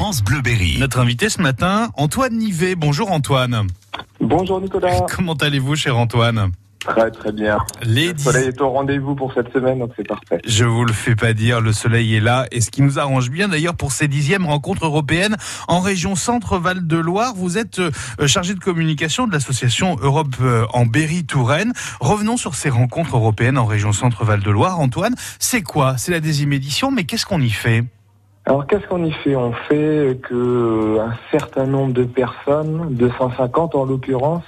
France Bleuberry. Notre invité ce matin, Antoine Nivet. Bonjour Antoine. Bonjour Nicolas. Comment allez-vous, cher Antoine? Très très bien. Les Le soleil est au rendez-vous pour cette semaine, donc c'est parfait. Je vous le fais pas dire, le soleil est là, et ce qui nous arrange bien d'ailleurs pour ces dixièmes rencontres européennes en région Centre-Val de Loire. Vous êtes euh, chargé de communication de l'association Europe euh, en Berry-Touraine. Revenons sur ces rencontres européennes en région Centre-Val de Loire. Antoine, c'est quoi? C'est la désième édition, mais qu'est-ce qu'on y fait? Alors qu'est-ce qu'on y fait? On fait que un certain nombre de personnes, 250 en l'occurrence,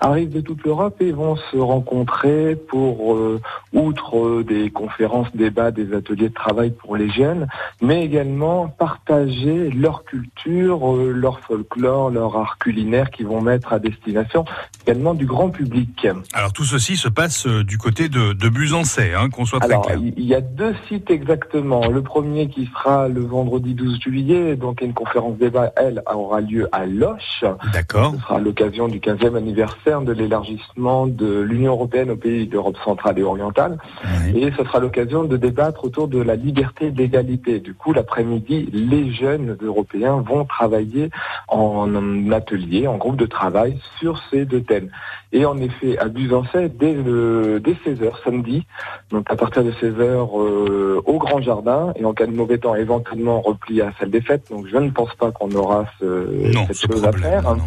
arrivent de toute l'Europe et vont se rencontrer pour, euh, outre euh, des conférences, débats, des ateliers de travail pour les jeunes, mais également partager leur culture, euh, leur folklore, leur art culinaire qui vont mettre à destination également du grand public. Alors tout ceci se passe euh, du côté de, de Busancais, hein, qu'on soit très Alors, clair. il y a deux sites exactement. Le premier qui sera le vendredi 12 juillet, donc une conférence débat, elle, aura lieu à Loche. D'accord. Ce sera l'occasion du 15e anniversaire de l'élargissement de l'Union européenne aux pays d'Europe centrale et orientale. Oui. Et ce sera l'occasion de débattre autour de la liberté et de l'égalité. Du coup, l'après-midi, les jeunes européens vont travailler en atelier, en groupe de travail sur ces deux thèmes. Et en effet, à Busancais, dès, le, dès 16h samedi, donc à partir de 16h euh, au Grand Jardin, et en cas de mauvais temps, éventuellement repli à la salle des fêtes. Donc je ne pense pas qu'on aura ce, Non, cette ce chose à faire. non, non.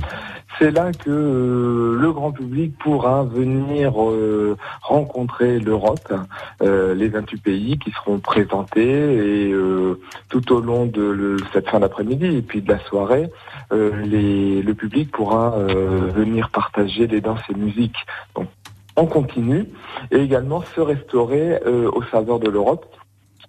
C'est là que euh, le grand public pourra venir euh, rencontrer l'Europe, euh, les 28 pays qui seront présentés et tout au long de le- cette fin d'après-midi et puis de la soirée, les- le public pourra venir partager les danses et musiques donc, en continu et également se restaurer euh, au saveur de l'Europe.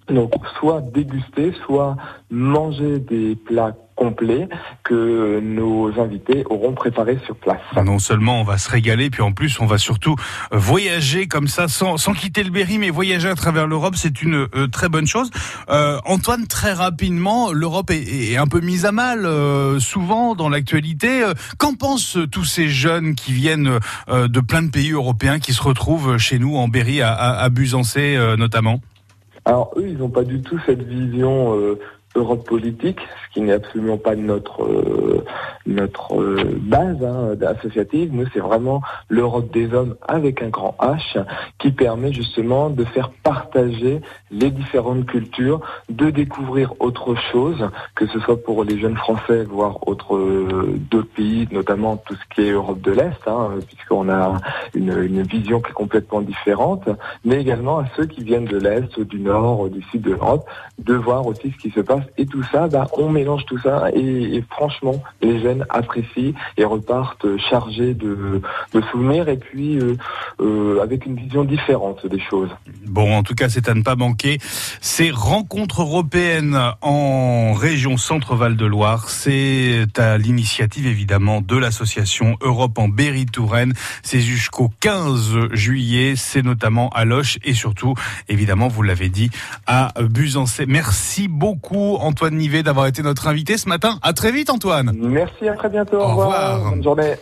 Donc soit déguster, soit manger des plats complets que nos invités auront préparés sur place. Non seulement on va se régaler, puis en plus on va surtout euh, voyager comme ça sans, sans quitter le Berry, mais voyager à travers l'Europe, c'est une euh, très bonne chose. Euh, Antoine, très rapidement, l'Europe est, est un peu mise à mal, euh, souvent dans l'actualité. Qu'en pensent tous ces jeunes qui viennent de plein de pays européens, qui se retrouvent chez nous en Berry, à, à, euh, notamment? Alors eux, ils n'ont pas du tout cette vision euh, Europe politique, ce qui n'est absolument pas notre euh, notre euh, base hein, associative. Nous, c'est vraiment l'Europe des hommes avec un grand H, qui permet justement de faire partager les différentes cultures, de découvrir autre chose, que ce soit pour les jeunes Français, voire autres euh, d'autres pays, notamment tout ce qui est Europe de l'Est, hein, puisqu'on a une, une vision qui est complètement différente mais également à ceux qui viennent de l'Est, du Nord, du Sud de l'Europe, de voir aussi ce qui se passe. Et tout ça, bah, on mélange tout ça et, franchement, les jeunes apprécient et repartent chargés de, souvenirs et puis euh, euh, avec une vision différente des choses. Bon, en tout cas, c'est à ne pas manquer. Ces rencontres européennes en région Centre-Val de Loire, c'est à l'initiative évidemment de l'association Europe en Berry-Touraine. C'est jusqu'au 15 juillet. C'est notamment à Loche et surtout, évidemment, vous l'avez dit, à Busancais. Merci beaucoup, Antoine Nivet, d'avoir été notre invité ce matin. À très vite, Antoine. Merci, à très bientôt. Au Au revoir. revoir. Bonne journée.